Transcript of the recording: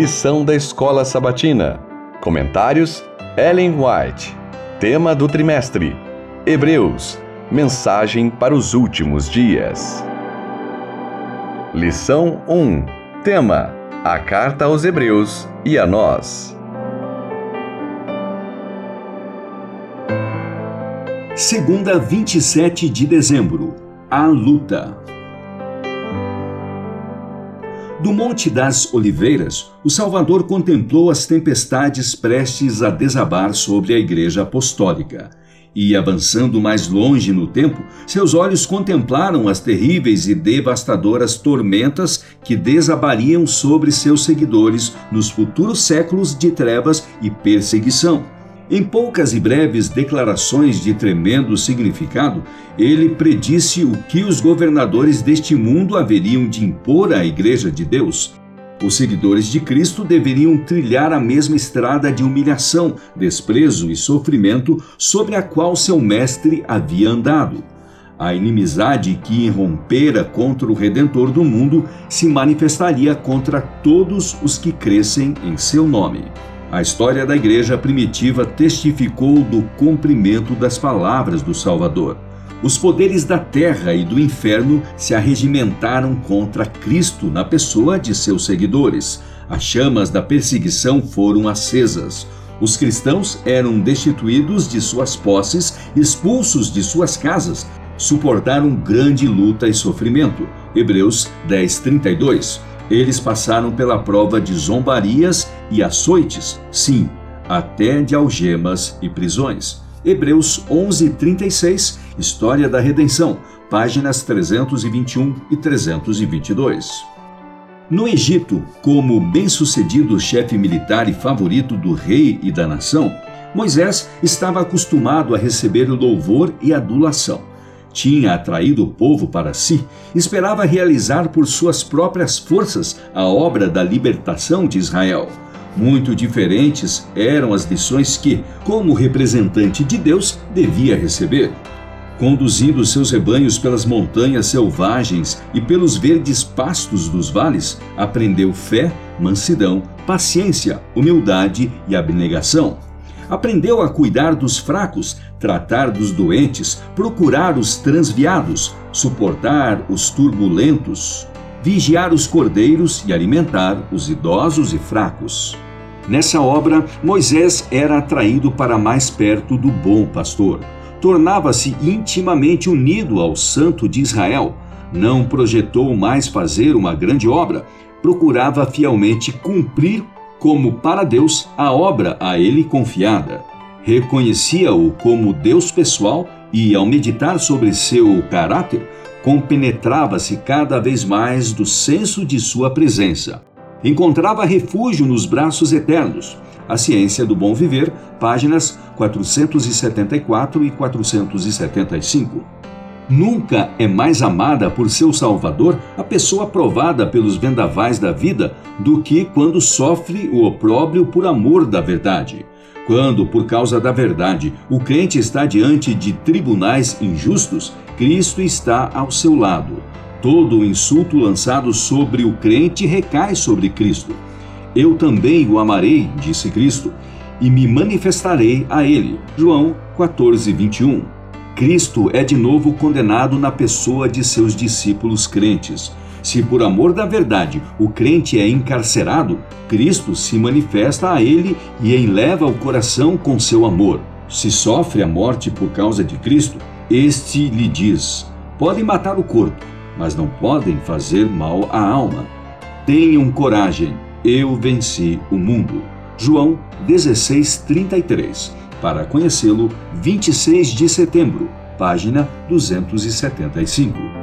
Lição da Escola Sabatina. Comentários: Ellen White. Tema do trimestre: Hebreus. Mensagem para os últimos dias. Lição 1. Tema: A carta aos Hebreus e a nós. Segunda, 27 de dezembro. A luta. Do Monte das Oliveiras, o Salvador contemplou as tempestades prestes a desabar sobre a Igreja Apostólica. E, avançando mais longe no tempo, seus olhos contemplaram as terríveis e devastadoras tormentas que desabariam sobre seus seguidores nos futuros séculos de trevas e perseguição. Em poucas e breves declarações de tremendo significado, ele predisse o que os governadores deste mundo haveriam de impor à Igreja de Deus. Os seguidores de Cristo deveriam trilhar a mesma estrada de humilhação, desprezo e sofrimento sobre a qual seu mestre havia andado. A inimizade que irrompera contra o Redentor do mundo se manifestaria contra todos os que crescem em seu nome. A história da igreja primitiva testificou do cumprimento das palavras do Salvador. Os poderes da terra e do inferno se arregimentaram contra Cristo na pessoa de seus seguidores. As chamas da perseguição foram acesas. Os cristãos eram destituídos de suas posses, expulsos de suas casas, suportaram grande luta e sofrimento. Hebreus 10:32. Eles passaram pela prova de zombarias e açoites, sim, até de algemas e prisões. Hebreus 11:36, História da Redenção, páginas 321 e 322. No Egito, como bem-sucedido chefe militar e favorito do rei e da nação, Moisés estava acostumado a receber louvor e adulação tinha atraído o povo para si, esperava realizar por suas próprias forças a obra da libertação de Israel. Muito diferentes eram as lições que, como representante de Deus, devia receber. Conduzindo seus rebanhos pelas montanhas selvagens e pelos verdes pastos dos vales, aprendeu fé, mansidão, paciência, humildade e abnegação. Aprendeu a cuidar dos fracos, tratar dos doentes, procurar os transviados, suportar os turbulentos, vigiar os cordeiros e alimentar os idosos e fracos. Nessa obra, Moisés era atraído para mais perto do bom pastor. Tornava-se intimamente unido ao Santo de Israel. Não projetou mais fazer uma grande obra, procurava fielmente cumprir como para Deus a obra a ele confiada. Reconhecia-o como Deus pessoal e, ao meditar sobre seu caráter, compenetrava-se cada vez mais do senso de sua presença. Encontrava refúgio nos braços eternos. A Ciência do Bom Viver, páginas 474 e 475. Nunca é mais amada por seu Salvador a pessoa provada pelos vendavais da vida do que quando sofre o opróbrio por amor da verdade. Quando, por causa da verdade, o crente está diante de tribunais injustos, Cristo está ao seu lado. Todo o insulto lançado sobre o crente recai sobre Cristo. Eu também o amarei, disse Cristo, e me manifestarei a ele. João 14, 21. Cristo é de novo condenado na pessoa de seus discípulos crentes. Se por amor da verdade o crente é encarcerado, Cristo se manifesta a ele e enleva o coração com seu amor. Se sofre a morte por causa de Cristo, este lhe diz: podem matar o corpo, mas não podem fazer mal à alma. Tenham coragem, eu venci o mundo. João 16:33 para conhecê-lo, 26 de setembro, página 275.